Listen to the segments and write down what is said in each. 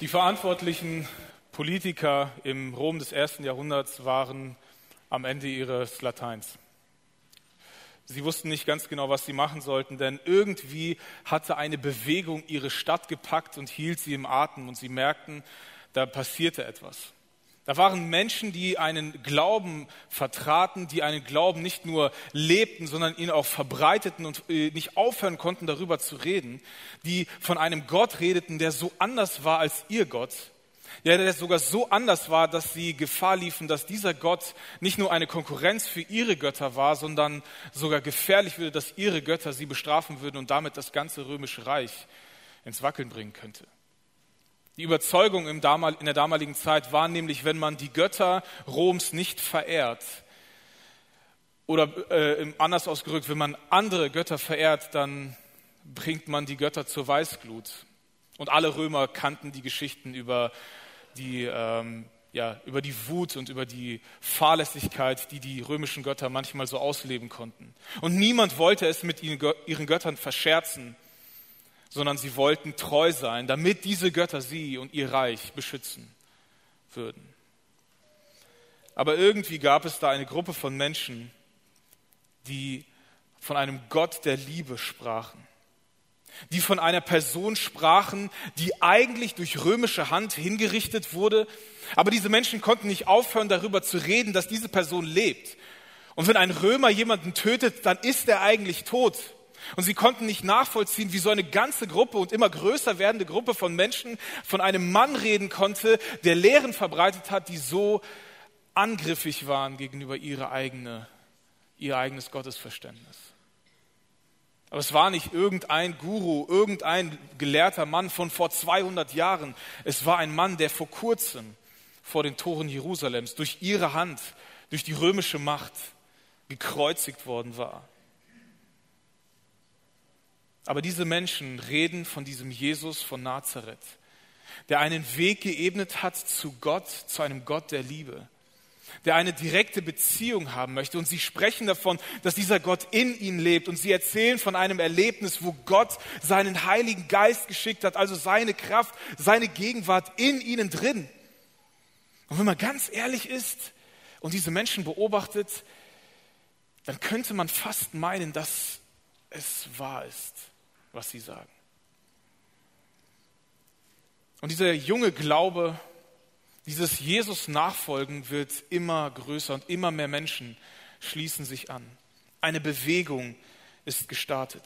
Die verantwortlichen Politiker im Rom des ersten Jahrhunderts waren am Ende ihres Lateins. Sie wussten nicht ganz genau, was sie machen sollten, denn irgendwie hatte eine Bewegung ihre Stadt gepackt und hielt sie im Atem und sie merkten, da passierte etwas. Da waren Menschen, die einen Glauben vertraten, die einen Glauben nicht nur lebten, sondern ihn auch verbreiteten und äh, nicht aufhören konnten, darüber zu reden, die von einem Gott redeten, der so anders war als ihr Gott, ja, der sogar so anders war, dass sie Gefahr liefen, dass dieser Gott nicht nur eine Konkurrenz für ihre Götter war, sondern sogar gefährlich würde, dass ihre Götter sie bestrafen würden und damit das ganze römische Reich ins Wackeln bringen könnte. Die Überzeugung in der damaligen Zeit war nämlich, wenn man die Götter Roms nicht verehrt, oder äh, anders ausgedrückt, wenn man andere Götter verehrt, dann bringt man die Götter zur Weißglut. Und alle Römer kannten die Geschichten über die, ähm, ja, über die Wut und über die Fahrlässigkeit, die die römischen Götter manchmal so ausleben konnten. Und niemand wollte es mit ihren Göttern verscherzen sondern sie wollten treu sein, damit diese Götter sie und ihr Reich beschützen würden. Aber irgendwie gab es da eine Gruppe von Menschen, die von einem Gott der Liebe sprachen, die von einer Person sprachen, die eigentlich durch römische Hand hingerichtet wurde, aber diese Menschen konnten nicht aufhören, darüber zu reden, dass diese Person lebt. Und wenn ein Römer jemanden tötet, dann ist er eigentlich tot. Und sie konnten nicht nachvollziehen, wie so eine ganze Gruppe und immer größer werdende Gruppe von Menschen von einem Mann reden konnte, der Lehren verbreitet hat, die so angriffig waren gegenüber ihre eigene, ihr eigenes Gottesverständnis. Aber es war nicht irgendein Guru, irgendein gelehrter Mann von vor 200 Jahren. Es war ein Mann, der vor kurzem vor den Toren Jerusalems durch ihre Hand, durch die römische Macht gekreuzigt worden war. Aber diese Menschen reden von diesem Jesus von Nazareth, der einen Weg geebnet hat zu Gott, zu einem Gott der Liebe, der eine direkte Beziehung haben möchte. Und sie sprechen davon, dass dieser Gott in ihnen lebt. Und sie erzählen von einem Erlebnis, wo Gott seinen Heiligen Geist geschickt hat, also seine Kraft, seine Gegenwart in ihnen drin. Und wenn man ganz ehrlich ist und diese Menschen beobachtet, dann könnte man fast meinen, dass es wahr ist was sie sagen. Und dieser junge Glaube, dieses Jesus nachfolgen wird immer größer und immer mehr Menschen schließen sich an. Eine Bewegung ist gestartet.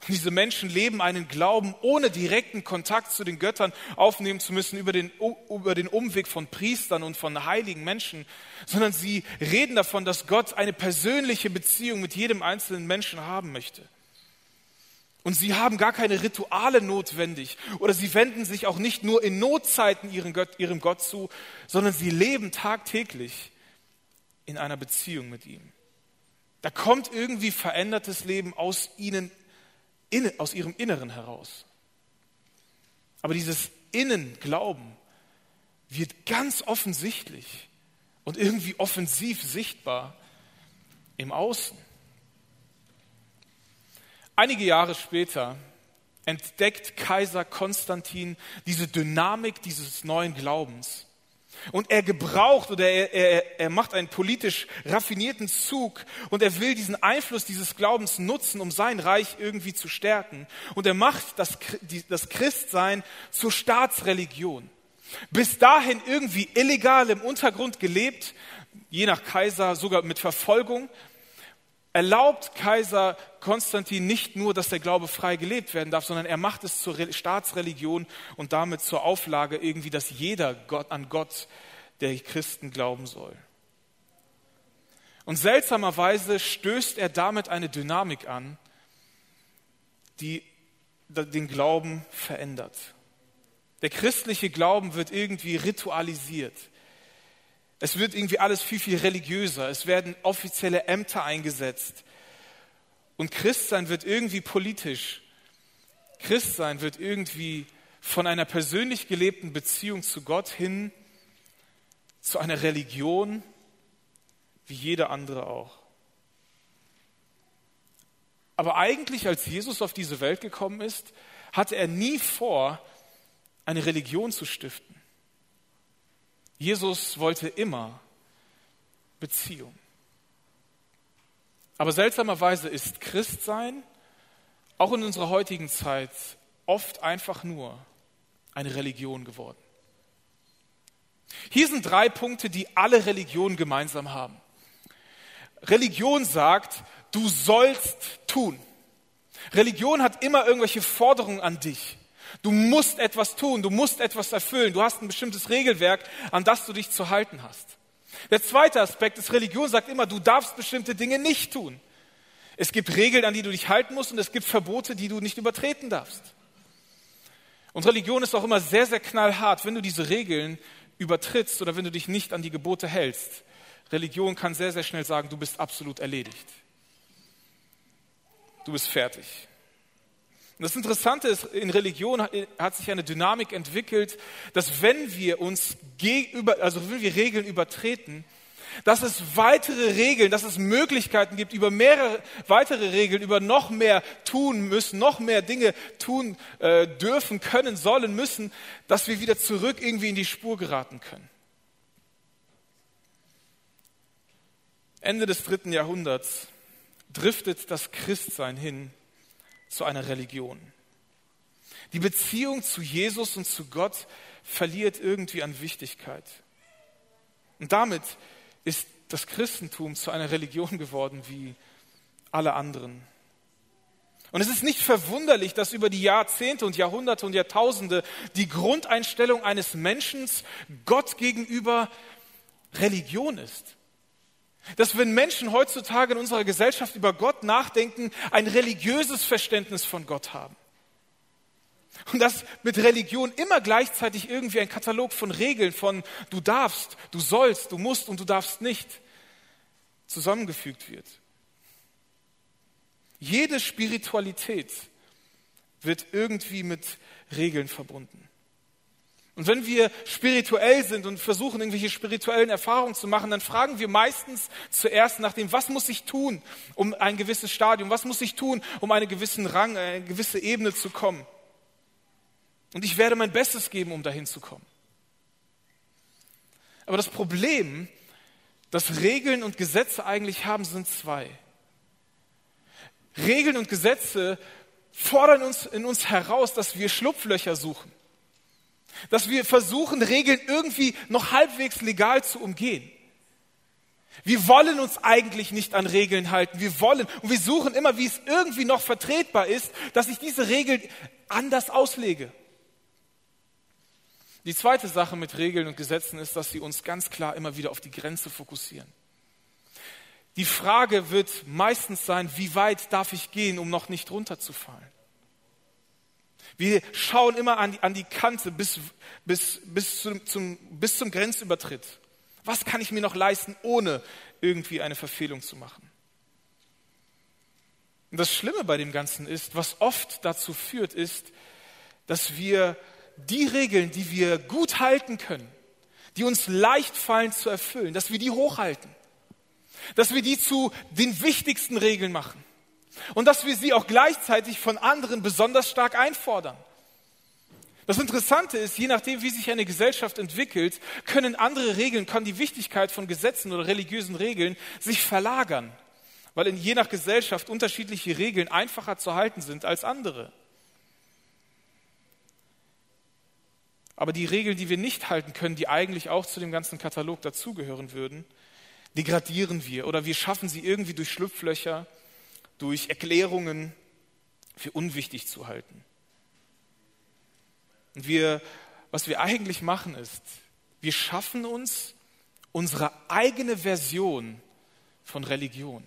Und diese Menschen leben einen Glauben, ohne direkten Kontakt zu den Göttern aufnehmen zu müssen über den, über den Umweg von Priestern und von heiligen Menschen, sondern sie reden davon, dass Gott eine persönliche Beziehung mit jedem einzelnen Menschen haben möchte. Und sie haben gar keine Rituale notwendig oder sie wenden sich auch nicht nur in Notzeiten ihrem Gott, ihrem Gott zu, sondern sie leben tagtäglich in einer Beziehung mit ihm. Da kommt irgendwie verändertes Leben aus ihnen, aus ihrem Inneren heraus. Aber dieses Innenglauben wird ganz offensichtlich und irgendwie offensiv sichtbar im Außen. Einige Jahre später entdeckt Kaiser Konstantin diese Dynamik dieses neuen Glaubens. Und er gebraucht oder er, er, er macht einen politisch raffinierten Zug und er will diesen Einfluss dieses Glaubens nutzen, um sein Reich irgendwie zu stärken. Und er macht das, das Christsein zur Staatsreligion. Bis dahin irgendwie illegal im Untergrund gelebt, je nach Kaiser sogar mit Verfolgung, erlaubt Kaiser Konstantin nicht nur, dass der Glaube frei gelebt werden darf, sondern er macht es zur Staatsreligion und damit zur Auflage irgendwie, dass jeder Gott an Gott der Christen glauben soll. Und seltsamerweise stößt er damit eine Dynamik an, die den Glauben verändert. Der christliche Glauben wird irgendwie ritualisiert. Es wird irgendwie alles viel, viel religiöser. Es werden offizielle Ämter eingesetzt. Und Christsein wird irgendwie politisch. Christsein wird irgendwie von einer persönlich gelebten Beziehung zu Gott hin zu einer Religion, wie jede andere auch. Aber eigentlich, als Jesus auf diese Welt gekommen ist, hatte er nie vor, eine Religion zu stiften. Jesus wollte immer Beziehung. Aber seltsamerweise ist Christsein auch in unserer heutigen Zeit oft einfach nur eine Religion geworden. Hier sind drei Punkte, die alle Religionen gemeinsam haben. Religion sagt, du sollst tun. Religion hat immer irgendwelche Forderungen an dich. Du musst etwas tun, du musst etwas erfüllen, du hast ein bestimmtes Regelwerk, an das du dich zu halten hast. Der zweite Aspekt ist, Religion sagt immer, du darfst bestimmte Dinge nicht tun. Es gibt Regeln, an die du dich halten musst und es gibt Verbote, die du nicht übertreten darfst. Und Religion ist auch immer sehr, sehr knallhart, wenn du diese Regeln übertrittst oder wenn du dich nicht an die Gebote hältst. Religion kann sehr, sehr schnell sagen, du bist absolut erledigt. Du bist fertig. Und das Interessante ist, in Religion hat sich eine Dynamik entwickelt, dass wenn wir uns gegenüber, also wenn wir Regeln übertreten, dass es weitere Regeln, dass es Möglichkeiten gibt, über mehrere weitere Regeln, über noch mehr tun müssen, noch mehr Dinge tun äh, dürfen, können, sollen, müssen, dass wir wieder zurück irgendwie in die Spur geraten können. Ende des dritten Jahrhunderts driftet das Christsein hin zu einer Religion. Die Beziehung zu Jesus und zu Gott verliert irgendwie an Wichtigkeit. Und damit ist das Christentum zu einer Religion geworden wie alle anderen. Und es ist nicht verwunderlich, dass über die Jahrzehnte und Jahrhunderte und Jahrtausende die Grundeinstellung eines Menschen Gott gegenüber Religion ist. Dass wenn Menschen heutzutage in unserer Gesellschaft über Gott nachdenken, ein religiöses Verständnis von Gott haben. Und dass mit Religion immer gleichzeitig irgendwie ein Katalog von Regeln von du darfst, du sollst, du musst und du darfst nicht zusammengefügt wird. Jede Spiritualität wird irgendwie mit Regeln verbunden. Und wenn wir spirituell sind und versuchen, irgendwelche spirituellen Erfahrungen zu machen, dann fragen wir meistens zuerst nach dem, was muss ich tun, um ein gewisses Stadium, was muss ich tun, um einen gewissen Rang, eine gewisse Ebene zu kommen. Und ich werde mein Bestes geben, um dahin zu kommen. Aber das Problem, das Regeln und Gesetze eigentlich haben, sind zwei. Regeln und Gesetze fordern uns in uns heraus, dass wir Schlupflöcher suchen. Dass wir versuchen, Regeln irgendwie noch halbwegs legal zu umgehen. Wir wollen uns eigentlich nicht an Regeln halten. Wir wollen und wir suchen immer, wie es irgendwie noch vertretbar ist, dass ich diese Regeln anders auslege. Die zweite Sache mit Regeln und Gesetzen ist, dass sie uns ganz klar immer wieder auf die Grenze fokussieren. Die Frage wird meistens sein, wie weit darf ich gehen, um noch nicht runterzufallen? Wir schauen immer an die, an die Kante bis, bis, bis, zum, zum, bis zum Grenzübertritt. Was kann ich mir noch leisten, ohne irgendwie eine Verfehlung zu machen? Und das Schlimme bei dem Ganzen ist, was oft dazu führt, ist, dass wir die Regeln, die wir gut halten können, die uns leicht fallen zu erfüllen, dass wir die hochhalten, dass wir die zu den wichtigsten Regeln machen und dass wir sie auch gleichzeitig von anderen besonders stark einfordern. Das Interessante ist, je nachdem, wie sich eine Gesellschaft entwickelt, können andere Regeln, kann die Wichtigkeit von Gesetzen oder religiösen Regeln sich verlagern, weil in je nach Gesellschaft unterschiedliche Regeln einfacher zu halten sind als andere. Aber die Regeln, die wir nicht halten können, die eigentlich auch zu dem ganzen Katalog dazugehören würden, degradieren wir oder wir schaffen sie irgendwie durch Schlupflöcher durch Erklärungen für unwichtig zu halten. Und wir, was wir eigentlich machen ist, wir schaffen uns unsere eigene Version von Religion.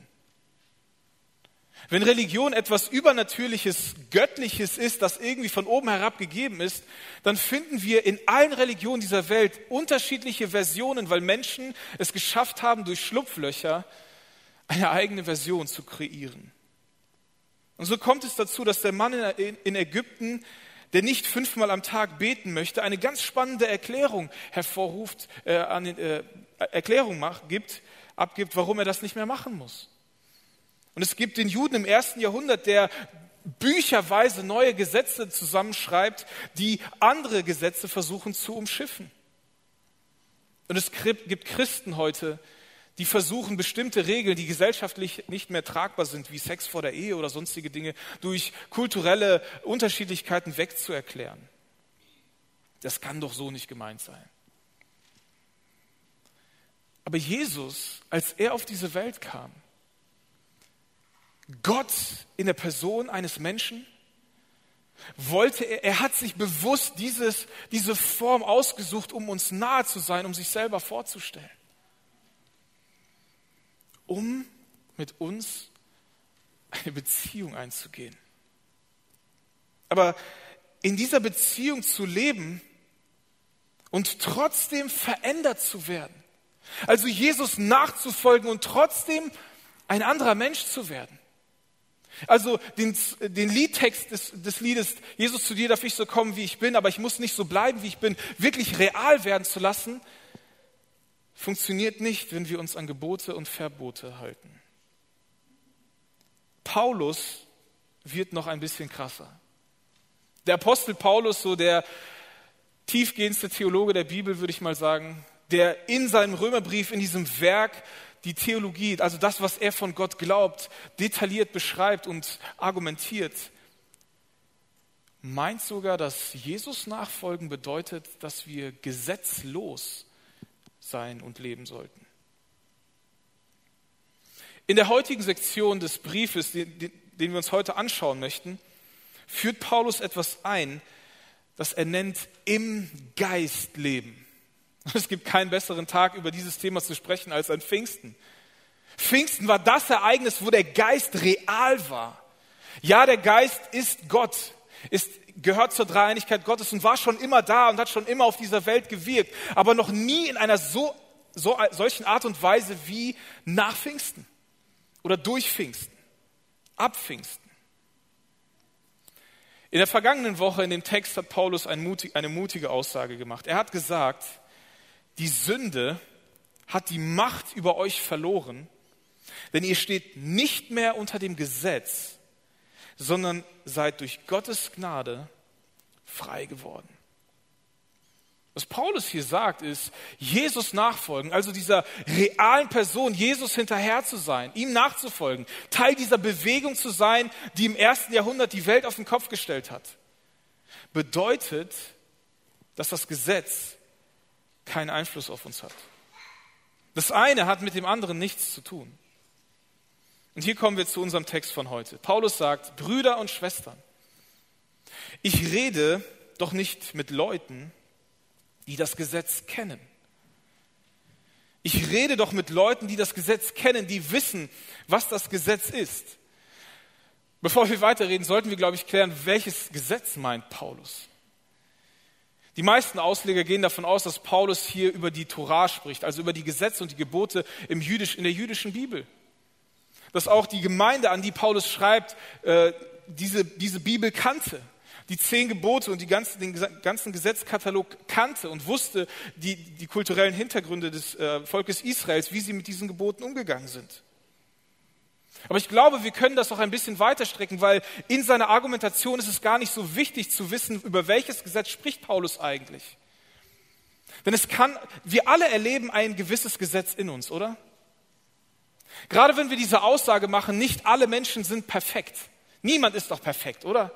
Wenn Religion etwas Übernatürliches, Göttliches ist, das irgendwie von oben herab gegeben ist, dann finden wir in allen Religionen dieser Welt unterschiedliche Versionen, weil Menschen es geschafft haben, durch Schlupflöcher eine eigene Version zu kreieren. Und so kommt es dazu, dass der Mann in Ägypten, der nicht fünfmal am Tag beten möchte, eine ganz spannende Erklärung hervorruft, äh, an, äh, Erklärung macht, gibt, abgibt, warum er das nicht mehr machen muss. Und es gibt den Juden im ersten Jahrhundert, der bücherweise neue Gesetze zusammenschreibt, die andere Gesetze versuchen zu umschiffen. Und es gibt Christen heute, die versuchen, bestimmte Regeln, die gesellschaftlich nicht mehr tragbar sind, wie Sex vor der Ehe oder sonstige Dinge, durch kulturelle Unterschiedlichkeiten wegzuerklären. Das kann doch so nicht gemeint sein. Aber Jesus, als er auf diese Welt kam, Gott in der Person eines Menschen, wollte er, er hat sich bewusst dieses, diese Form ausgesucht, um uns nahe zu sein, um sich selber vorzustellen. Um mit uns eine Beziehung einzugehen. Aber in dieser Beziehung zu leben und trotzdem verändert zu werden. Also Jesus nachzufolgen und trotzdem ein anderer Mensch zu werden. Also den, den Liedtext des, des Liedes, Jesus zu dir darf ich so kommen, wie ich bin, aber ich muss nicht so bleiben, wie ich bin, wirklich real werden zu lassen, funktioniert nicht, wenn wir uns an Gebote und Verbote halten. Paulus wird noch ein bisschen krasser. Der Apostel Paulus, so der tiefgehendste Theologe der Bibel, würde ich mal sagen, der in seinem Römerbrief, in diesem Werk die Theologie, also das, was er von Gott glaubt, detailliert beschreibt und argumentiert, meint sogar, dass Jesus nachfolgen bedeutet, dass wir gesetzlos sein und leben sollten. In der heutigen Sektion des Briefes, den, den wir uns heute anschauen möchten, führt Paulus etwas ein, das er nennt im Geist leben. Es gibt keinen besseren Tag, über dieses Thema zu sprechen, als an Pfingsten. Pfingsten war das Ereignis, wo der Geist real war. Ja, der Geist ist Gott, ist, gehört zur Dreieinigkeit Gottes und war schon immer da und hat schon immer auf dieser Welt gewirkt, aber noch nie in einer so, so, solchen Art und Weise wie nach Pfingsten oder durch Pfingsten, ab Pfingsten. In der vergangenen Woche in dem Text hat Paulus eine mutige Aussage gemacht. Er hat gesagt, die Sünde hat die Macht über euch verloren, denn ihr steht nicht mehr unter dem Gesetz, sondern seid durch Gottes Gnade frei geworden. Was Paulus hier sagt, ist, Jesus nachfolgen, also dieser realen Person, Jesus hinterher zu sein, ihm nachzufolgen, Teil dieser Bewegung zu sein, die im ersten Jahrhundert die Welt auf den Kopf gestellt hat, bedeutet, dass das Gesetz keinen Einfluss auf uns hat. Das eine hat mit dem anderen nichts zu tun. Und hier kommen wir zu unserem Text von heute. Paulus sagt, Brüder und Schwestern, ich rede doch nicht mit Leuten, die das Gesetz kennen. Ich rede doch mit Leuten, die das Gesetz kennen, die wissen, was das Gesetz ist. Bevor wir weiterreden, sollten wir, glaube ich, klären, welches Gesetz meint Paulus. Die meisten Ausleger gehen davon aus, dass Paulus hier über die Torah spricht, also über die Gesetze und die Gebote im Jüdisch, in der jüdischen Bibel. Dass auch die Gemeinde, an die Paulus schreibt, äh, diese, diese Bibel kannte, die zehn Gebote und die ganzen, den ganzen Gesetzkatalog kannte und wusste die, die kulturellen Hintergründe des äh, Volkes Israels, wie sie mit diesen Geboten umgegangen sind. Aber ich glaube, wir können das auch ein bisschen weiterstrecken, weil in seiner Argumentation ist es gar nicht so wichtig zu wissen, über welches Gesetz spricht Paulus eigentlich. Denn es kann, wir alle erleben ein gewisses Gesetz in uns, oder? Gerade wenn wir diese Aussage machen, nicht alle Menschen sind perfekt. Niemand ist doch perfekt, oder?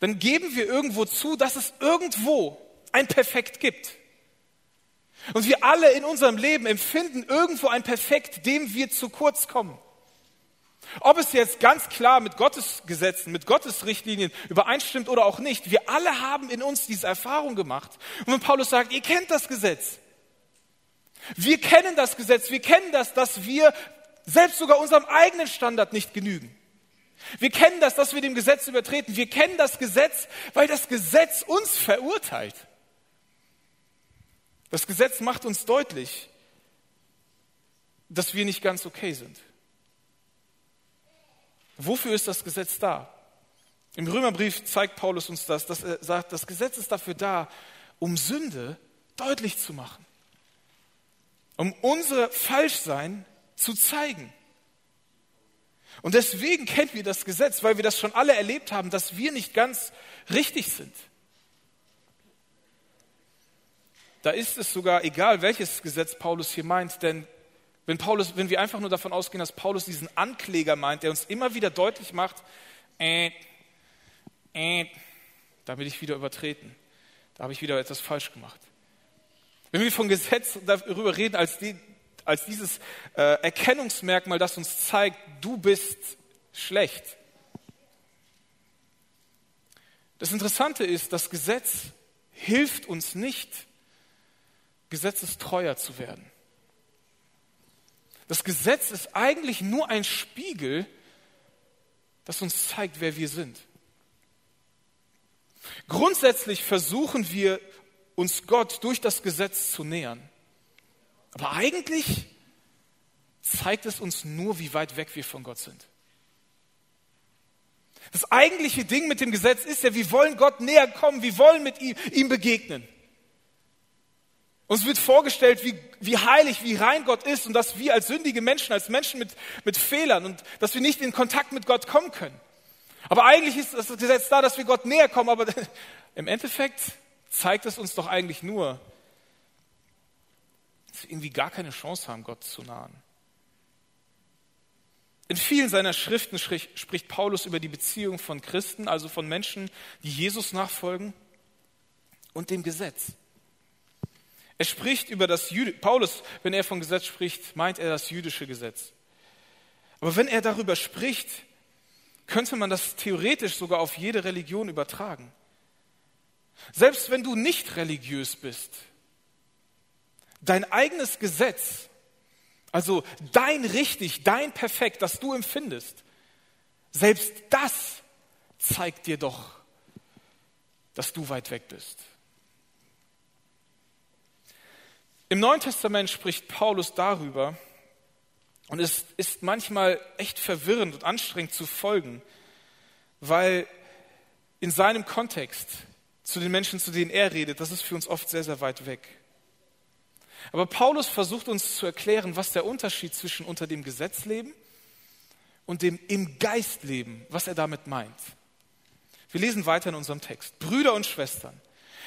Dann geben wir irgendwo zu, dass es irgendwo ein Perfekt gibt. Und wir alle in unserem Leben empfinden irgendwo ein Perfekt, dem wir zu kurz kommen. Ob es jetzt ganz klar mit Gottes Gesetzen, mit Gottes Richtlinien übereinstimmt oder auch nicht, wir alle haben in uns diese Erfahrung gemacht. Und wenn Paulus sagt, ihr kennt das Gesetz, wir kennen das Gesetz, wir kennen das, dass wir selbst sogar unserem eigenen Standard nicht genügen. Wir kennen das, dass wir dem Gesetz übertreten. Wir kennen das Gesetz, weil das Gesetz uns verurteilt. Das Gesetz macht uns deutlich, dass wir nicht ganz okay sind. Wofür ist das Gesetz da? Im Römerbrief zeigt Paulus uns das, dass er sagt, das Gesetz ist dafür da, um Sünde deutlich zu machen, um unser Falschsein zu zeigen. Und deswegen kennen wir das Gesetz, weil wir das schon alle erlebt haben, dass wir nicht ganz richtig sind. Da ist es sogar egal, welches Gesetz Paulus hier meint, denn wenn, Paulus, wenn wir einfach nur davon ausgehen, dass Paulus diesen Ankläger meint, der uns immer wieder deutlich macht, äh, äh, da bin ich wieder übertreten, da habe ich wieder etwas falsch gemacht. Wenn wir von Gesetz darüber reden, als, die, als dieses äh, Erkennungsmerkmal, das uns zeigt, du bist schlecht. Das Interessante ist, das Gesetz hilft uns nicht, gesetzestreuer zu werden. Das Gesetz ist eigentlich nur ein Spiegel, das uns zeigt, wer wir sind. Grundsätzlich versuchen wir, uns Gott durch das Gesetz zu nähern. Aber eigentlich zeigt es uns nur, wie weit weg wir von Gott sind. Das eigentliche Ding mit dem Gesetz ist ja, wir wollen Gott näher kommen, wir wollen mit ihm, ihm begegnen. Uns wird vorgestellt, wie, wie heilig, wie rein Gott ist und dass wir als sündige Menschen, als Menschen mit, mit Fehlern und dass wir nicht in Kontakt mit Gott kommen können. Aber eigentlich ist das Gesetz da, dass wir Gott näher kommen, aber im Endeffekt zeigt es uns doch eigentlich nur, dass wir irgendwie gar keine Chance haben, Gott zu nahen. In vielen seiner Schriften spricht Paulus über die Beziehung von Christen, also von Menschen, die Jesus nachfolgen, und dem Gesetz. Er spricht über das Jüd Paulus, wenn er von Gesetz spricht, meint er das jüdische Gesetz. Aber wenn er darüber spricht, könnte man das theoretisch sogar auf jede Religion übertragen. Selbst wenn du nicht religiös bist, dein eigenes Gesetz, also dein richtig, dein perfekt, das du empfindest, selbst das zeigt dir doch, dass du weit weg bist. Im Neuen Testament spricht Paulus darüber, und es ist manchmal echt verwirrend und anstrengend zu folgen, weil in seinem Kontext zu den Menschen, zu denen er redet, das ist für uns oft sehr, sehr weit weg. Aber Paulus versucht uns zu erklären, was der Unterschied zwischen unter dem Gesetz leben und dem im Geist leben, was er damit meint. Wir lesen weiter in unserem Text. Brüder und Schwestern,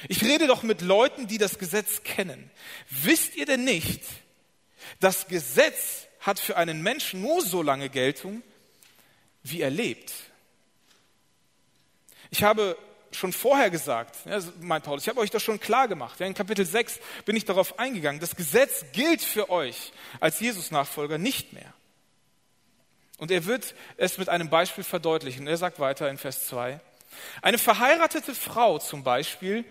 ich rede doch mit Leuten, die das Gesetz kennen. Wisst ihr denn nicht, das Gesetz hat für einen Menschen nur so lange Geltung, wie er lebt? Ich habe schon vorher gesagt, ja, meint Paulus, ich habe euch das schon klar gemacht. Ja, in Kapitel 6 bin ich darauf eingegangen. Das Gesetz gilt für euch als Jesus-Nachfolger nicht mehr. Und er wird es mit einem Beispiel verdeutlichen. Er sagt weiter in Vers 2, eine verheiratete Frau zum Beispiel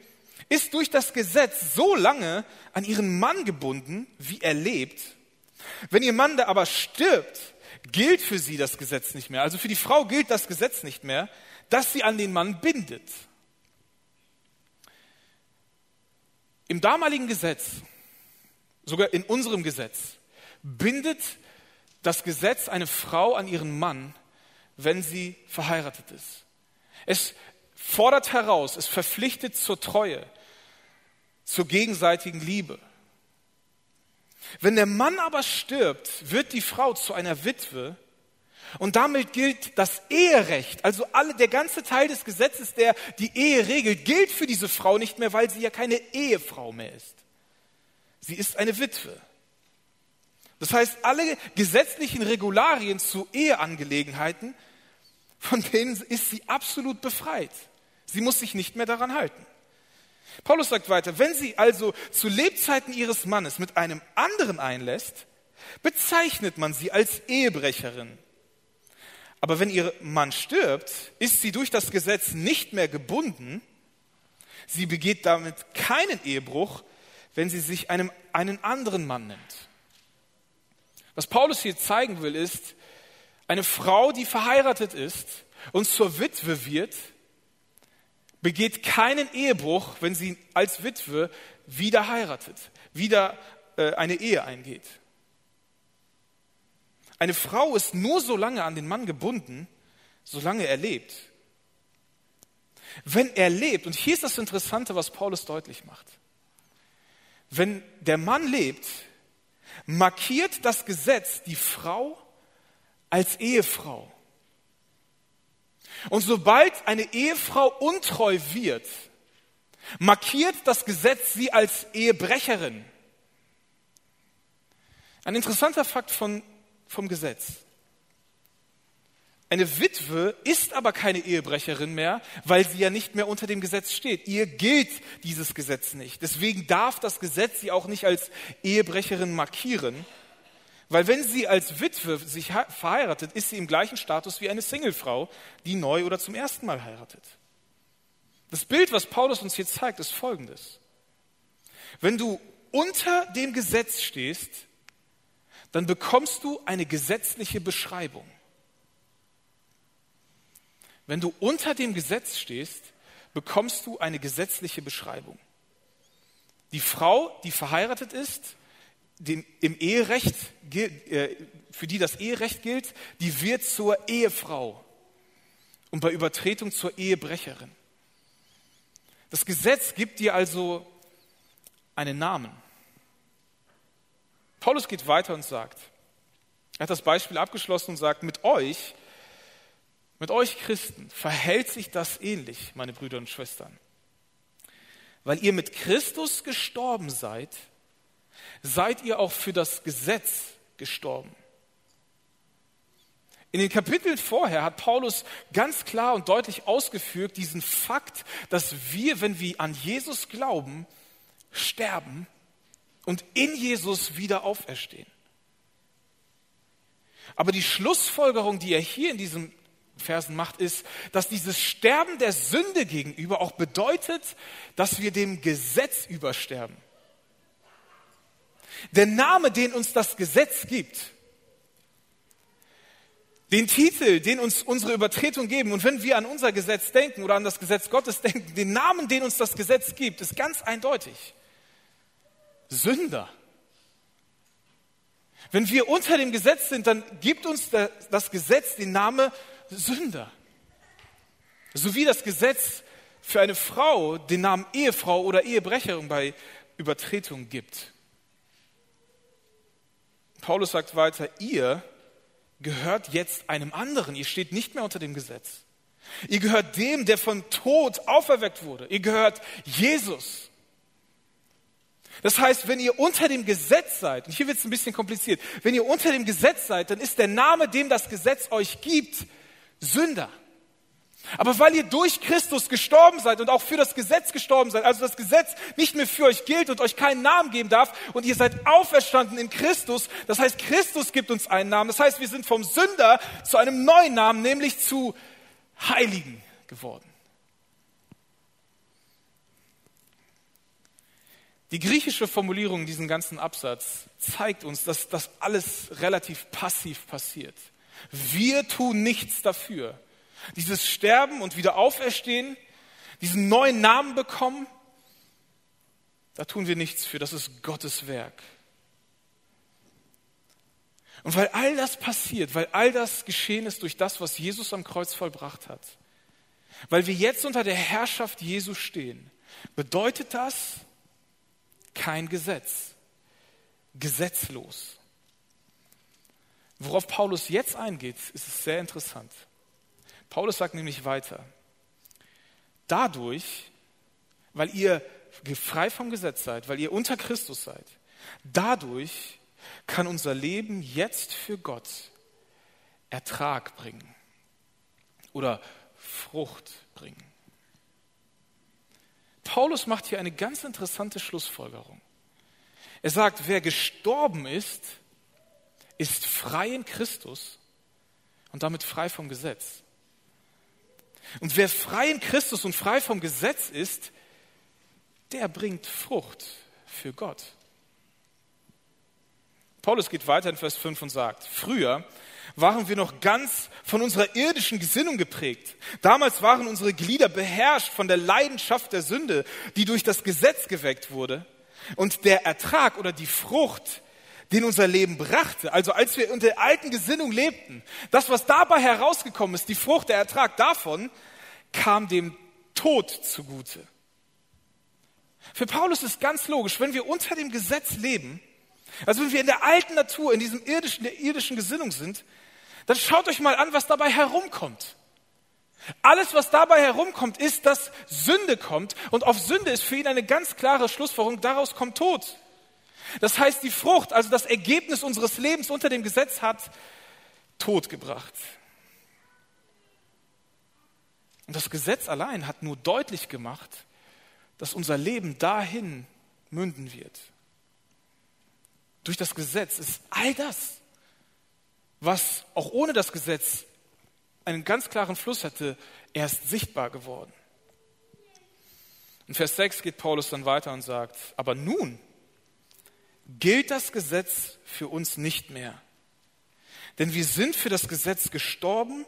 ist durch das Gesetz so lange an ihren Mann gebunden, wie er lebt. Wenn ihr Mann da aber stirbt, gilt für sie das Gesetz nicht mehr. Also für die Frau gilt das Gesetz nicht mehr, dass sie an den Mann bindet. Im damaligen Gesetz, sogar in unserem Gesetz, bindet das Gesetz eine Frau an ihren Mann, wenn sie verheiratet ist. Es fordert heraus, es verpflichtet zur Treue, zur gegenseitigen Liebe. Wenn der Mann aber stirbt, wird die Frau zu einer Witwe und damit gilt das Eherecht, also alle, der ganze Teil des Gesetzes, der die Ehe regelt, gilt für diese Frau nicht mehr, weil sie ja keine Ehefrau mehr ist. Sie ist eine Witwe. Das heißt, alle gesetzlichen Regularien zu Eheangelegenheiten, von denen ist sie absolut befreit. Sie muss sich nicht mehr daran halten. Paulus sagt weiter, wenn sie also zu Lebzeiten ihres Mannes mit einem anderen einlässt, bezeichnet man sie als Ehebrecherin. Aber wenn ihr Mann stirbt, ist sie durch das Gesetz nicht mehr gebunden. Sie begeht damit keinen Ehebruch, wenn sie sich einem, einen anderen Mann nimmt. Was Paulus hier zeigen will, ist, eine Frau, die verheiratet ist und zur Witwe wird, begeht keinen Ehebruch, wenn sie als Witwe wieder heiratet, wieder äh, eine Ehe eingeht. Eine Frau ist nur so lange an den Mann gebunden, solange er lebt. Wenn er lebt, und hier ist das Interessante, was Paulus deutlich macht. Wenn der Mann lebt, markiert das Gesetz die Frau als Ehefrau. Und sobald eine Ehefrau untreu wird, markiert das Gesetz sie als Ehebrecherin. Ein interessanter Fakt von, vom Gesetz. Eine Witwe ist aber keine Ehebrecherin mehr, weil sie ja nicht mehr unter dem Gesetz steht. Ihr gilt dieses Gesetz nicht. Deswegen darf das Gesetz sie auch nicht als Ehebrecherin markieren, weil wenn sie als Witwe sich verheiratet, ist sie im gleichen Status wie eine Singlefrau, die neu oder zum ersten Mal heiratet. Das Bild, was Paulus uns hier zeigt, ist folgendes. Wenn du unter dem Gesetz stehst, dann bekommst du eine gesetzliche Beschreibung. Wenn du unter dem Gesetz stehst, bekommst du eine gesetzliche Beschreibung. Die Frau, die verheiratet ist, dem, im Eherecht, äh, für die das Eherecht gilt, die wird zur Ehefrau und bei Übertretung zur Ehebrecherin. Das Gesetz gibt dir also einen Namen. Paulus geht weiter und sagt, er hat das Beispiel abgeschlossen und sagt, mit euch mit euch Christen verhält sich das ähnlich, meine Brüder und Schwestern. Weil ihr mit Christus gestorben seid, seid ihr auch für das Gesetz gestorben. In den Kapiteln vorher hat Paulus ganz klar und deutlich ausgeführt diesen Fakt, dass wir, wenn wir an Jesus glauben, sterben und in Jesus wieder auferstehen. Aber die Schlussfolgerung, die er hier in diesem Versen macht, ist, dass dieses Sterben der Sünde gegenüber auch bedeutet, dass wir dem Gesetz übersterben. Der Name, den uns das Gesetz gibt, den Titel, den uns unsere Übertretung geben, und wenn wir an unser Gesetz denken oder an das Gesetz Gottes denken, den Namen, den uns das Gesetz gibt, ist ganz eindeutig. Sünder. Wenn wir unter dem Gesetz sind, dann gibt uns das Gesetz den Namen Sünder. So wie das Gesetz für eine Frau den Namen Ehefrau oder Ehebrecherin bei Übertretung gibt. Paulus sagt weiter, ihr gehört jetzt einem anderen. Ihr steht nicht mehr unter dem Gesetz. Ihr gehört dem, der von Tod auferweckt wurde. Ihr gehört Jesus. Das heißt, wenn ihr unter dem Gesetz seid, und hier wird es ein bisschen kompliziert, wenn ihr unter dem Gesetz seid, dann ist der Name, dem das Gesetz euch gibt, Sünder. Aber weil ihr durch Christus gestorben seid und auch für das Gesetz gestorben seid, also das Gesetz nicht mehr für euch gilt und euch keinen Namen geben darf und ihr seid auferstanden in Christus, das heißt Christus gibt uns einen Namen, das heißt wir sind vom Sünder zu einem neuen Namen, nämlich zu Heiligen geworden. Die griechische Formulierung in diesem ganzen Absatz zeigt uns, dass das alles relativ passiv passiert. Wir tun nichts dafür. Dieses Sterben und wieder auferstehen, diesen neuen Namen bekommen, da tun wir nichts für. Das ist Gottes Werk. Und weil all das passiert, weil all das geschehen ist durch das, was Jesus am Kreuz vollbracht hat, weil wir jetzt unter der Herrschaft Jesu stehen, bedeutet das kein Gesetz, gesetzlos. Worauf Paulus jetzt eingeht, ist es sehr interessant. Paulus sagt nämlich weiter, dadurch, weil ihr frei vom Gesetz seid, weil ihr unter Christus seid, dadurch kann unser Leben jetzt für Gott Ertrag bringen oder Frucht bringen. Paulus macht hier eine ganz interessante Schlussfolgerung. Er sagt, wer gestorben ist, ist frei in Christus und damit frei vom Gesetz. Und wer frei in Christus und frei vom Gesetz ist, der bringt Frucht für Gott. Paulus geht weiter in Vers 5 und sagt, früher waren wir noch ganz von unserer irdischen Gesinnung geprägt. Damals waren unsere Glieder beherrscht von der Leidenschaft der Sünde, die durch das Gesetz geweckt wurde. Und der Ertrag oder die Frucht den unser Leben brachte. Also als wir unter der alten Gesinnung lebten, das, was dabei herausgekommen ist, die Frucht, der Ertrag davon, kam dem Tod zugute. Für Paulus ist ganz logisch, wenn wir unter dem Gesetz leben, also wenn wir in der alten Natur, in diesem irdischen, der irdischen Gesinnung sind, dann schaut euch mal an, was dabei herumkommt. Alles, was dabei herumkommt, ist, dass Sünde kommt und auf Sünde ist für ihn eine ganz klare Schlussfolgerung, daraus kommt Tod. Das heißt, die Frucht, also das Ergebnis unseres Lebens unter dem Gesetz hat Tod gebracht. Und das Gesetz allein hat nur deutlich gemacht, dass unser Leben dahin münden wird. Durch das Gesetz ist all das, was auch ohne das Gesetz einen ganz klaren Fluss hatte, erst sichtbar geworden. In Vers 6 geht Paulus dann weiter und sagt, aber nun gilt das Gesetz für uns nicht mehr. Denn wir sind für das Gesetz gestorben,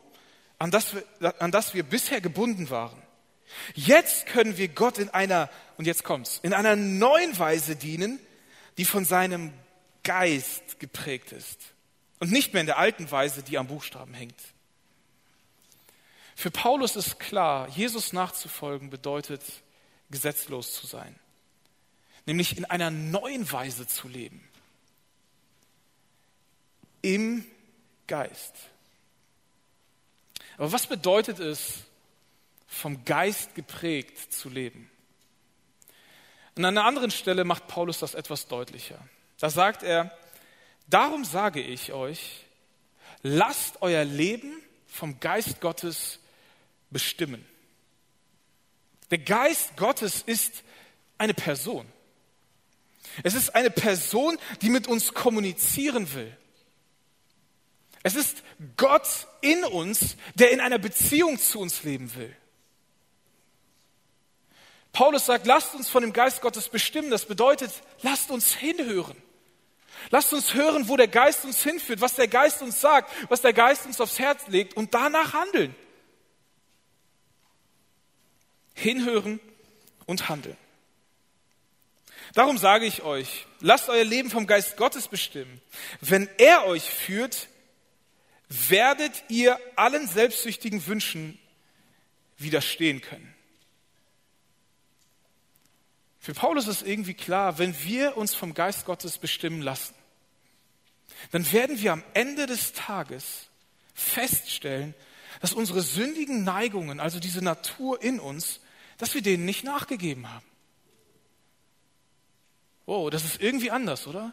an das wir, an das wir bisher gebunden waren. Jetzt können wir Gott in einer, und jetzt kommt's, in einer neuen Weise dienen, die von seinem Geist geprägt ist und nicht mehr in der alten Weise, die am Buchstaben hängt. Für Paulus ist klar, Jesus nachzufolgen bedeutet, gesetzlos zu sein, nämlich in einer neuen Weise zu leben, im Geist. Aber was bedeutet es, vom Geist geprägt zu leben? An einer anderen Stelle macht Paulus das etwas deutlicher. Da sagt er, darum sage ich euch, lasst euer Leben vom Geist Gottes bestimmen. Der Geist Gottes ist eine Person. Es ist eine Person, die mit uns kommunizieren will. Es ist Gott in uns, der in einer Beziehung zu uns leben will. Paulus sagt, lasst uns von dem Geist Gottes bestimmen. Das bedeutet, lasst uns hinhören. Lasst uns hören, wo der Geist uns hinführt, was der Geist uns sagt, was der Geist uns aufs Herz legt und danach handeln. Hinhören und handeln. Darum sage ich euch, lasst euer Leben vom Geist Gottes bestimmen. Wenn er euch führt, werdet ihr allen selbstsüchtigen Wünschen widerstehen können. Für Paulus ist irgendwie klar, wenn wir uns vom Geist Gottes bestimmen lassen, dann werden wir am Ende des Tages feststellen, dass unsere sündigen Neigungen, also diese Natur in uns, dass wir denen nicht nachgegeben haben. Oh, das ist irgendwie anders, oder?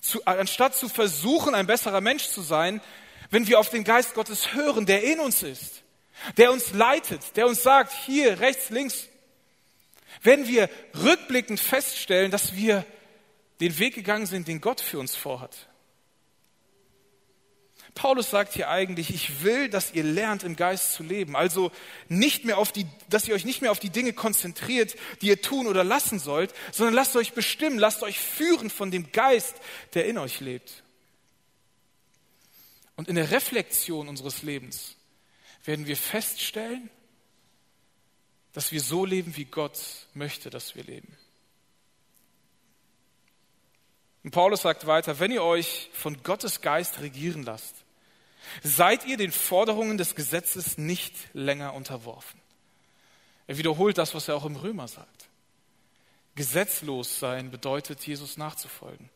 Zu, anstatt zu versuchen, ein besserer Mensch zu sein, wenn wir auf den Geist Gottes hören, der in uns ist, der uns leitet, der uns sagt, hier, rechts, links, werden wir rückblickend feststellen, dass wir den Weg gegangen sind, den Gott für uns vorhat. Paulus sagt hier eigentlich, ich will, dass ihr lernt, im Geist zu leben. Also nicht mehr auf die, dass ihr euch nicht mehr auf die Dinge konzentriert, die ihr tun oder lassen sollt, sondern lasst euch bestimmen, lasst euch führen von dem Geist, der in euch lebt. Und in der Reflexion unseres Lebens werden wir feststellen, dass wir so leben, wie Gott möchte, dass wir leben. Und Paulus sagt weiter, wenn ihr euch von Gottes Geist regieren lasst, seid ihr den Forderungen des Gesetzes nicht länger unterworfen. Er wiederholt das, was er auch im Römer sagt. Gesetzlos sein bedeutet, Jesus nachzufolgen.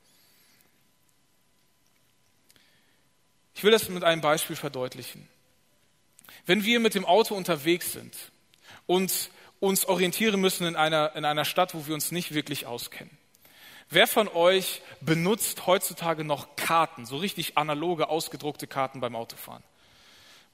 Ich will das mit einem Beispiel verdeutlichen. Wenn wir mit dem Auto unterwegs sind und uns orientieren müssen in einer, in einer Stadt, wo wir uns nicht wirklich auskennen, Wer von euch benutzt heutzutage noch Karten, so richtig analoge, ausgedruckte Karten beim Autofahren?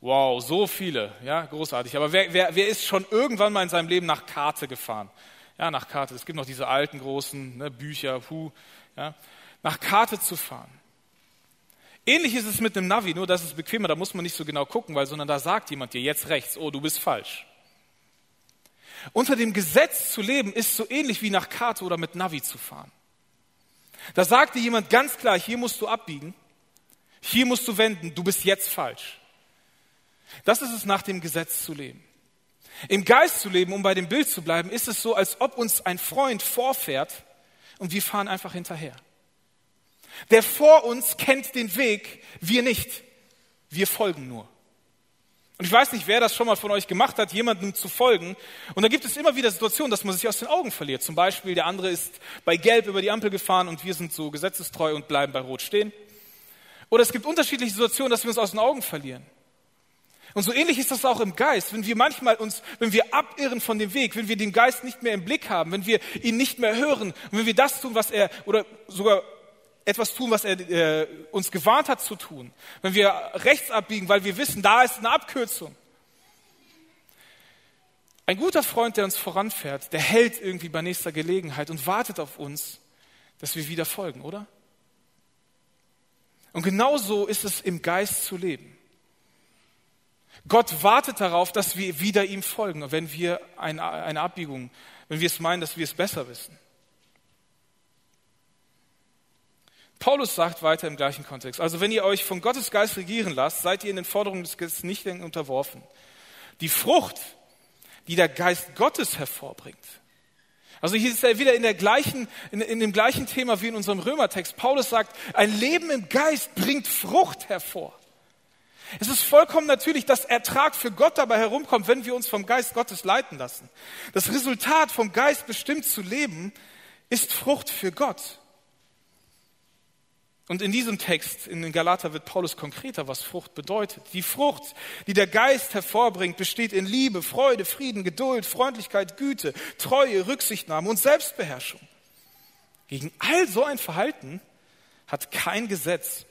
Wow, so viele, ja, großartig. Aber wer, wer, wer ist schon irgendwann mal in seinem Leben nach Karte gefahren? Ja, nach Karte. Es gibt noch diese alten großen ne, Bücher, puh, ja. Nach Karte zu fahren. Ähnlich ist es mit einem Navi, nur dass es bequemer, da muss man nicht so genau gucken, weil, sondern da sagt jemand dir jetzt rechts, oh, du bist falsch. Unter dem Gesetz zu leben ist so ähnlich wie nach Karte oder mit Navi zu fahren. Da sagte jemand ganz klar, hier musst du abbiegen, hier musst du wenden, du bist jetzt falsch. Das ist es nach dem Gesetz zu leben. Im Geist zu leben, um bei dem Bild zu bleiben, ist es so, als ob uns ein Freund vorfährt und wir fahren einfach hinterher. Der vor uns kennt den Weg, wir nicht. Wir folgen nur. Und ich weiß nicht, wer das schon mal von euch gemacht hat, jemandem zu folgen. Und da gibt es immer wieder Situationen, dass man sich aus den Augen verliert. Zum Beispiel, der andere ist bei Gelb über die Ampel gefahren und wir sind so gesetzestreu und bleiben bei Rot stehen. Oder es gibt unterschiedliche Situationen, dass wir uns aus den Augen verlieren. Und so ähnlich ist das auch im Geist. Wenn wir manchmal uns, wenn wir abirren von dem Weg, wenn wir den Geist nicht mehr im Blick haben, wenn wir ihn nicht mehr hören und wenn wir das tun, was er, oder sogar etwas tun, was er äh, uns gewarnt hat zu tun, wenn wir rechts abbiegen, weil wir wissen, da ist eine Abkürzung. Ein guter Freund, der uns voranfährt, der hält irgendwie bei nächster Gelegenheit und wartet auf uns, dass wir wieder folgen, oder? Und genauso ist es im Geist zu leben. Gott wartet darauf, dass wir wieder ihm folgen, wenn wir eine, eine Abbiegung, wenn wir es meinen, dass wir es besser wissen. Paulus sagt weiter im gleichen Kontext, also wenn ihr euch von Gottes Geist regieren lasst, seid ihr in den Forderungen des Geistes nicht unterworfen. Die Frucht, die der Geist Gottes hervorbringt. Also hier ist er wieder in, der gleichen, in, in dem gleichen Thema wie in unserem Römertext. Paulus sagt, ein Leben im Geist bringt Frucht hervor. Es ist vollkommen natürlich, dass Ertrag für Gott dabei herumkommt, wenn wir uns vom Geist Gottes leiten lassen. Das Resultat vom Geist bestimmt zu leben ist Frucht für Gott. Und in diesem Text, in den Galater, wird Paulus konkreter, was Frucht bedeutet. Die Frucht, die der Geist hervorbringt, besteht in Liebe, Freude, Frieden, Geduld, Freundlichkeit, Güte, Treue, Rücksichtnahme und Selbstbeherrschung. Gegen all so ein Verhalten hat kein Gesetz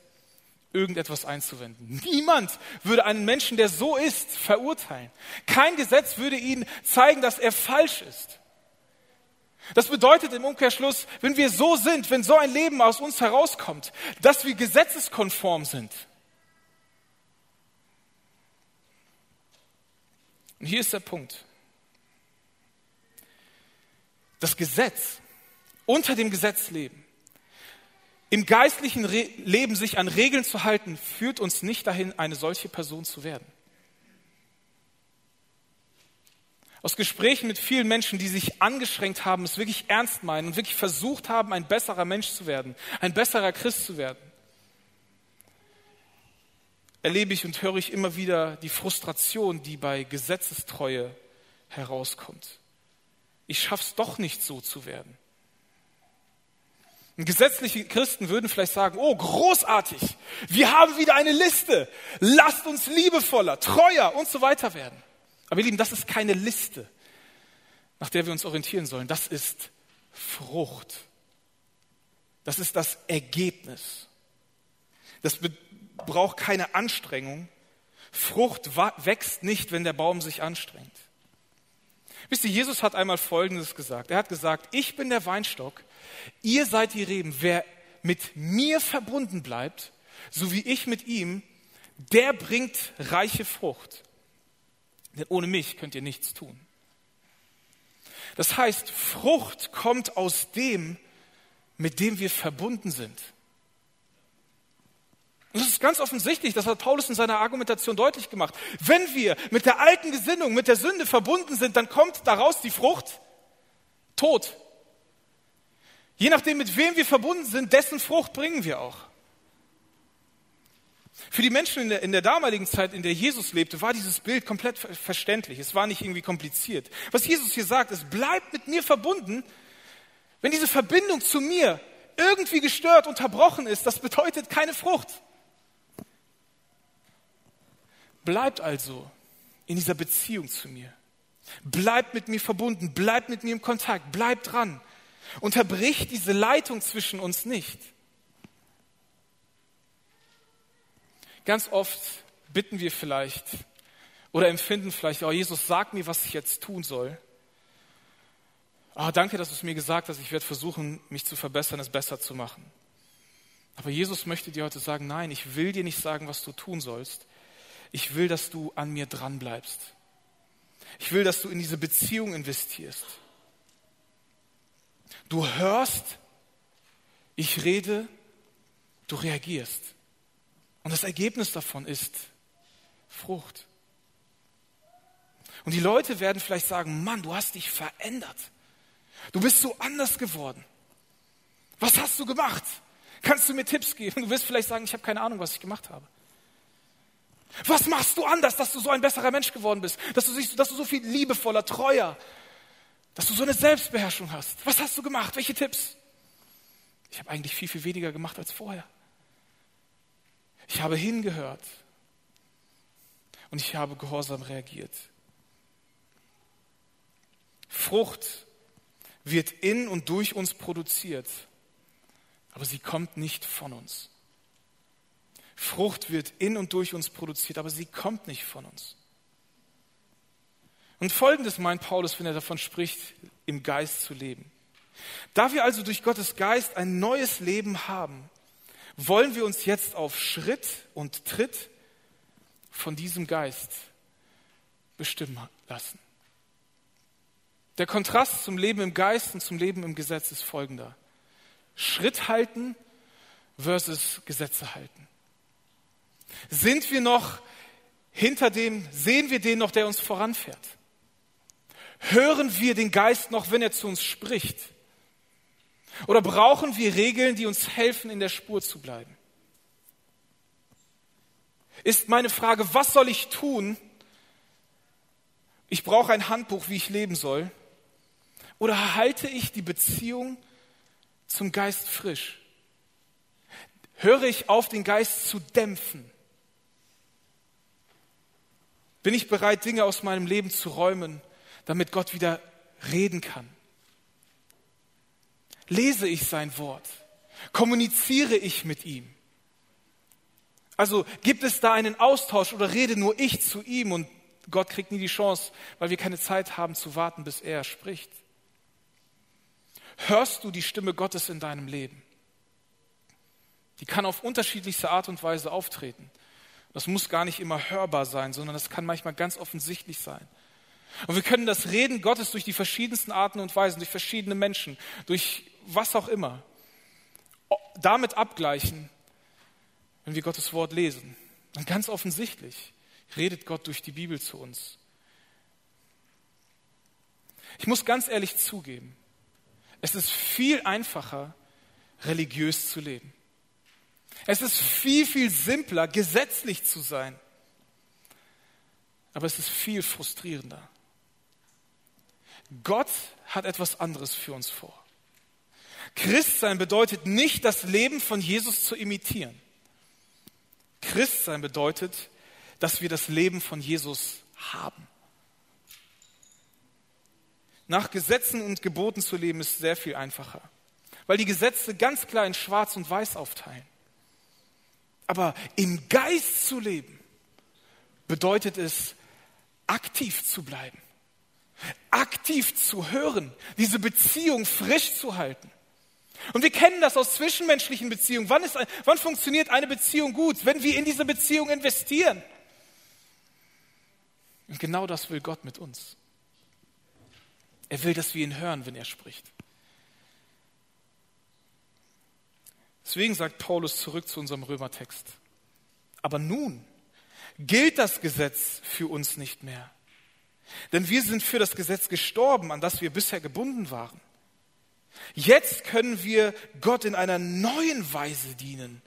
irgendetwas einzuwenden. Niemand würde einen Menschen, der so ist, verurteilen. Kein Gesetz würde ihn zeigen, dass er falsch ist. Das bedeutet im Umkehrschluss, wenn wir so sind, wenn so ein Leben aus uns herauskommt, dass wir gesetzeskonform sind. Und hier ist der Punkt. Das Gesetz, unter dem Gesetz leben, im geistlichen Re Leben sich an Regeln zu halten, führt uns nicht dahin, eine solche Person zu werden. Aus Gesprächen mit vielen Menschen, die sich angeschränkt haben, es wirklich ernst meinen und wirklich versucht haben, ein besserer Mensch zu werden, ein besserer Christ zu werden, erlebe ich und höre ich immer wieder die Frustration, die bei Gesetzestreue herauskommt. Ich schaff's doch nicht so zu werden. Und gesetzliche Christen würden vielleicht sagen, oh, großartig, wir haben wieder eine Liste, lasst uns liebevoller, treuer und so weiter werden. Aber ihr Lieben, das ist keine Liste, nach der wir uns orientieren sollen. Das ist Frucht. Das ist das Ergebnis. Das braucht keine Anstrengung. Frucht wächst nicht, wenn der Baum sich anstrengt. Wisst ihr, Jesus hat einmal Folgendes gesagt. Er hat gesagt, ich bin der Weinstock, ihr seid die Reben. Wer mit mir verbunden bleibt, so wie ich mit ihm, der bringt reiche Frucht. Denn ohne mich könnt ihr nichts tun. Das heißt, Frucht kommt aus dem, mit dem wir verbunden sind. Und das ist ganz offensichtlich, das hat Paulus in seiner Argumentation deutlich gemacht. Wenn wir mit der alten Gesinnung, mit der Sünde verbunden sind, dann kommt daraus die Frucht Tod. Je nachdem, mit wem wir verbunden sind, dessen Frucht bringen wir auch. Für die Menschen in der, in der, damaligen Zeit, in der Jesus lebte, war dieses Bild komplett verständlich. Es war nicht irgendwie kompliziert. Was Jesus hier sagt, ist, bleibt mit mir verbunden. Wenn diese Verbindung zu mir irgendwie gestört, unterbrochen ist, das bedeutet keine Frucht. Bleibt also in dieser Beziehung zu mir. Bleibt mit mir verbunden, bleibt mit mir im Kontakt, bleibt dran. Unterbricht diese Leitung zwischen uns nicht. Ganz oft bitten wir vielleicht oder empfinden vielleicht, oh Jesus, sag mir, was ich jetzt tun soll. Oh, danke, dass du es mir gesagt hast. Ich werde versuchen, mich zu verbessern, es besser zu machen. Aber Jesus möchte dir heute sagen, nein, ich will dir nicht sagen, was du tun sollst. Ich will, dass du an mir dran bleibst. Ich will, dass du in diese Beziehung investierst. Du hörst, ich rede, du reagierst. Und das Ergebnis davon ist Frucht. Und die Leute werden vielleicht sagen, Mann, du hast dich verändert. Du bist so anders geworden. Was hast du gemacht? Kannst du mir Tipps geben? Du wirst vielleicht sagen, ich habe keine Ahnung, was ich gemacht habe. Was machst du anders, dass du so ein besserer Mensch geworden bist? Dass du, dass du so viel liebevoller, treuer, dass du so eine Selbstbeherrschung hast. Was hast du gemacht? Welche Tipps? Ich habe eigentlich viel, viel weniger gemacht als vorher. Ich habe hingehört und ich habe gehorsam reagiert. Frucht wird in und durch uns produziert, aber sie kommt nicht von uns. Frucht wird in und durch uns produziert, aber sie kommt nicht von uns. Und folgendes meint Paulus, wenn er davon spricht, im Geist zu leben. Da wir also durch Gottes Geist ein neues Leben haben, wollen wir uns jetzt auf Schritt und Tritt von diesem Geist bestimmen lassen. Der Kontrast zum Leben im Geist und zum Leben im Gesetz ist folgender. Schritt halten versus Gesetze halten. Sind wir noch hinter dem, sehen wir den noch, der uns voranfährt? Hören wir den Geist noch, wenn er zu uns spricht? Oder brauchen wir Regeln, die uns helfen, in der Spur zu bleiben? Ist meine Frage, was soll ich tun? Ich brauche ein Handbuch, wie ich leben soll. Oder halte ich die Beziehung zum Geist frisch? Höre ich auf, den Geist zu dämpfen? Bin ich bereit, Dinge aus meinem Leben zu räumen, damit Gott wieder reden kann? Lese ich sein Wort? Kommuniziere ich mit ihm? Also gibt es da einen Austausch oder rede nur ich zu ihm und Gott kriegt nie die Chance, weil wir keine Zeit haben zu warten, bis er spricht? Hörst du die Stimme Gottes in deinem Leben? Die kann auf unterschiedlichste Art und Weise auftreten. Das muss gar nicht immer hörbar sein, sondern das kann manchmal ganz offensichtlich sein. Und wir können das Reden Gottes durch die verschiedensten Arten und Weisen, durch verschiedene Menschen, durch was auch immer, damit abgleichen, wenn wir Gottes Wort lesen. Und ganz offensichtlich redet Gott durch die Bibel zu uns. Ich muss ganz ehrlich zugeben, es ist viel einfacher, religiös zu leben. Es ist viel, viel simpler, gesetzlich zu sein. Aber es ist viel frustrierender. Gott hat etwas anderes für uns vor. Christsein bedeutet nicht, das Leben von Jesus zu imitieren. Christsein bedeutet, dass wir das Leben von Jesus haben. Nach Gesetzen und Geboten zu leben ist sehr viel einfacher, weil die Gesetze ganz klar in Schwarz und Weiß aufteilen. Aber im Geist zu leben bedeutet es, aktiv zu bleiben, aktiv zu hören, diese Beziehung frisch zu halten. Und wir kennen das aus zwischenmenschlichen Beziehungen. Wann, ist, wann funktioniert eine Beziehung gut? Wenn wir in diese Beziehung investieren. Und genau das will Gott mit uns. Er will, dass wir ihn hören, wenn er spricht. Deswegen sagt Paulus zurück zu unserem Römertext. Aber nun gilt das Gesetz für uns nicht mehr. Denn wir sind für das Gesetz gestorben, an das wir bisher gebunden waren. Jetzt können wir Gott in einer neuen Weise dienen,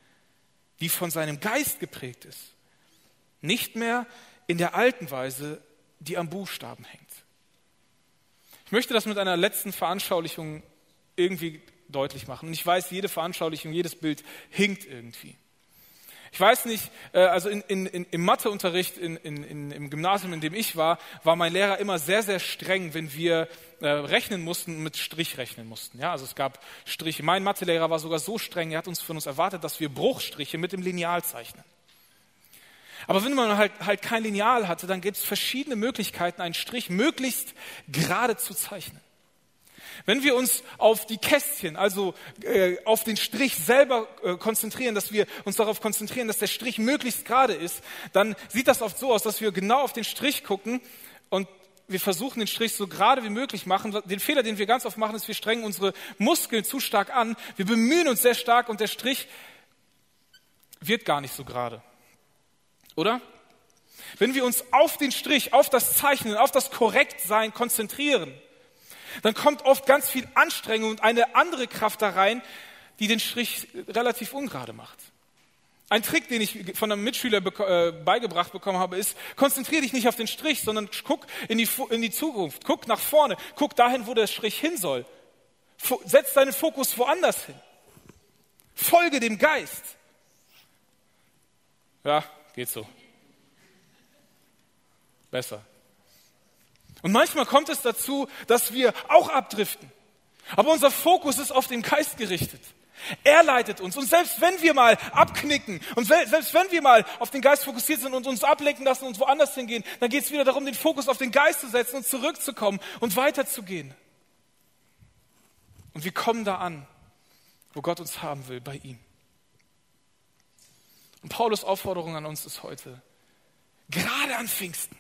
die von seinem Geist geprägt ist. Nicht mehr in der alten Weise, die am Buchstaben hängt. Ich möchte das mit einer letzten Veranschaulichung irgendwie deutlich machen. Und ich weiß, jede Veranschaulichung, jedes Bild hinkt irgendwie. Ich weiß nicht, äh, also in, in, in, im Matheunterricht im Gymnasium, in dem ich war, war mein Lehrer immer sehr, sehr streng, wenn wir äh, rechnen mussten und mit Strich rechnen mussten. Ja, also es gab Striche. Mein Mathelehrer war sogar so streng, er hat uns von uns erwartet, dass wir Bruchstriche mit dem Lineal zeichnen. Aber wenn man halt, halt kein Lineal hatte, dann gibt es verschiedene Möglichkeiten, einen Strich möglichst gerade zu zeichnen. Wenn wir uns auf die Kästchen, also äh, auf den Strich selber äh, konzentrieren, dass wir uns darauf konzentrieren, dass der Strich möglichst gerade ist, dann sieht das oft so aus, dass wir genau auf den Strich gucken und wir versuchen den Strich so gerade wie möglich machen. Den Fehler, den wir ganz oft machen, ist, wir strengen unsere Muskeln zu stark an. Wir bemühen uns sehr stark und der Strich wird gar nicht so gerade. Oder? Wenn wir uns auf den Strich, auf das Zeichnen, auf das Korrektsein konzentrieren, dann kommt oft ganz viel Anstrengung und eine andere Kraft da rein, die den Strich relativ ungerade macht. Ein Trick, den ich von einem Mitschüler äh, beigebracht bekommen habe, ist, konzentriere dich nicht auf den Strich, sondern guck in die, in die Zukunft, guck nach vorne, guck dahin, wo der Strich hin soll. Setz deinen Fokus woanders hin. Folge dem Geist. Ja, geht so. Besser. Und manchmal kommt es dazu, dass wir auch abdriften. Aber unser Fokus ist auf den Geist gerichtet. Er leitet uns. Und selbst wenn wir mal abknicken und selbst wenn wir mal auf den Geist fokussiert sind und uns ablenken lassen und woanders hingehen, dann geht es wieder darum, den Fokus auf den Geist zu setzen und zurückzukommen und weiterzugehen. Und wir kommen da an, wo Gott uns haben will, bei ihm. Und Paulus Aufforderung an uns ist heute, gerade an Pfingsten,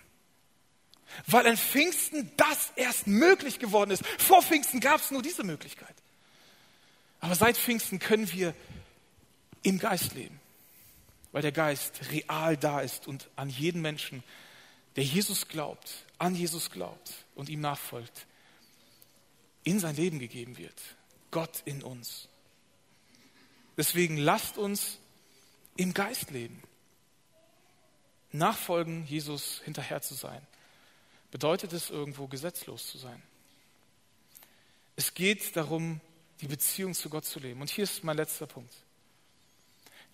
weil an Pfingsten das erst möglich geworden ist. Vor Pfingsten gab es nur diese Möglichkeit. Aber seit Pfingsten können wir im Geist leben, weil der Geist real da ist und an jeden Menschen, der Jesus glaubt, an Jesus glaubt und ihm nachfolgt, in sein Leben gegeben wird. Gott in uns. Deswegen lasst uns im Geist leben. Nachfolgen, Jesus hinterher zu sein, bedeutet es irgendwo gesetzlos zu sein. Es geht darum, die Beziehung zu Gott zu leben. Und hier ist mein letzter Punkt.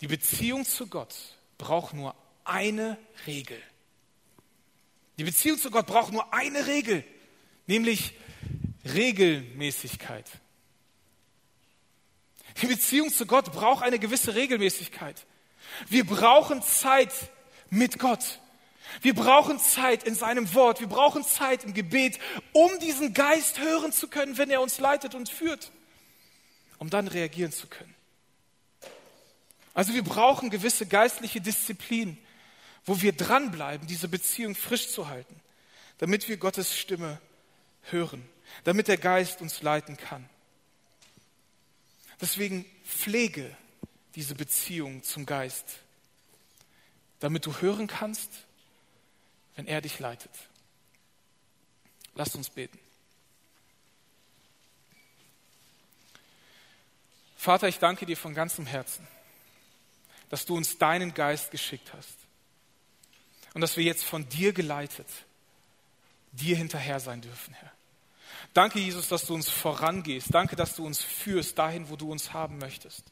Die Beziehung zu Gott braucht nur eine Regel. Die Beziehung zu Gott braucht nur eine Regel, nämlich Regelmäßigkeit. Die Beziehung zu Gott braucht eine gewisse Regelmäßigkeit. Wir brauchen Zeit mit Gott. Wir brauchen Zeit in seinem Wort. Wir brauchen Zeit im Gebet, um diesen Geist hören zu können, wenn er uns leitet und führt um dann reagieren zu können. Also wir brauchen gewisse geistliche Disziplin, wo wir dranbleiben, diese Beziehung frisch zu halten, damit wir Gottes Stimme hören, damit der Geist uns leiten kann. Deswegen pflege diese Beziehung zum Geist, damit du hören kannst, wenn er dich leitet. Lasst uns beten. Vater, ich danke dir von ganzem Herzen, dass du uns deinen Geist geschickt hast und dass wir jetzt von dir geleitet dir hinterher sein dürfen, Herr. Danke, Jesus, dass du uns vorangehst. Danke, dass du uns führst dahin, wo du uns haben möchtest.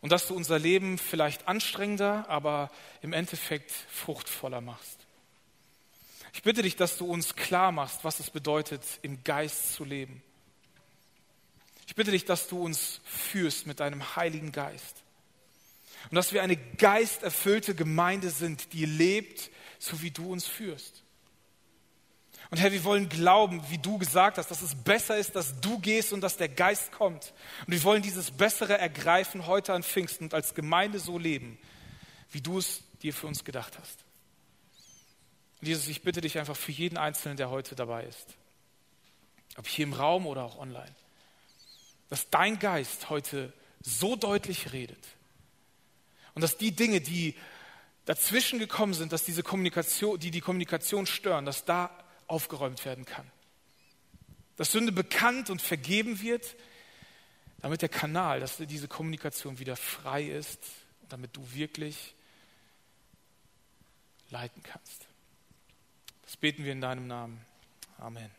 Und dass du unser Leben vielleicht anstrengender, aber im Endeffekt fruchtvoller machst. Ich bitte dich, dass du uns klar machst, was es bedeutet, im Geist zu leben. Ich bitte dich, dass du uns führst mit deinem Heiligen Geist. Und dass wir eine geisterfüllte Gemeinde sind, die lebt, so wie du uns führst. Und Herr, wir wollen glauben, wie du gesagt hast, dass es besser ist, dass du gehst und dass der Geist kommt. Und wir wollen dieses Bessere ergreifen heute an Pfingsten und als Gemeinde so leben, wie du es dir für uns gedacht hast. Und Jesus, ich bitte dich einfach für jeden Einzelnen, der heute dabei ist, ob hier im Raum oder auch online, dass dein Geist heute so deutlich redet und dass die Dinge, die dazwischen gekommen sind, dass diese Kommunikation, die die Kommunikation stören, dass da aufgeräumt werden kann. Dass Sünde bekannt und vergeben wird, damit der Kanal, dass diese Kommunikation wieder frei ist, damit du wirklich leiten kannst. Das beten wir in deinem Namen. Amen.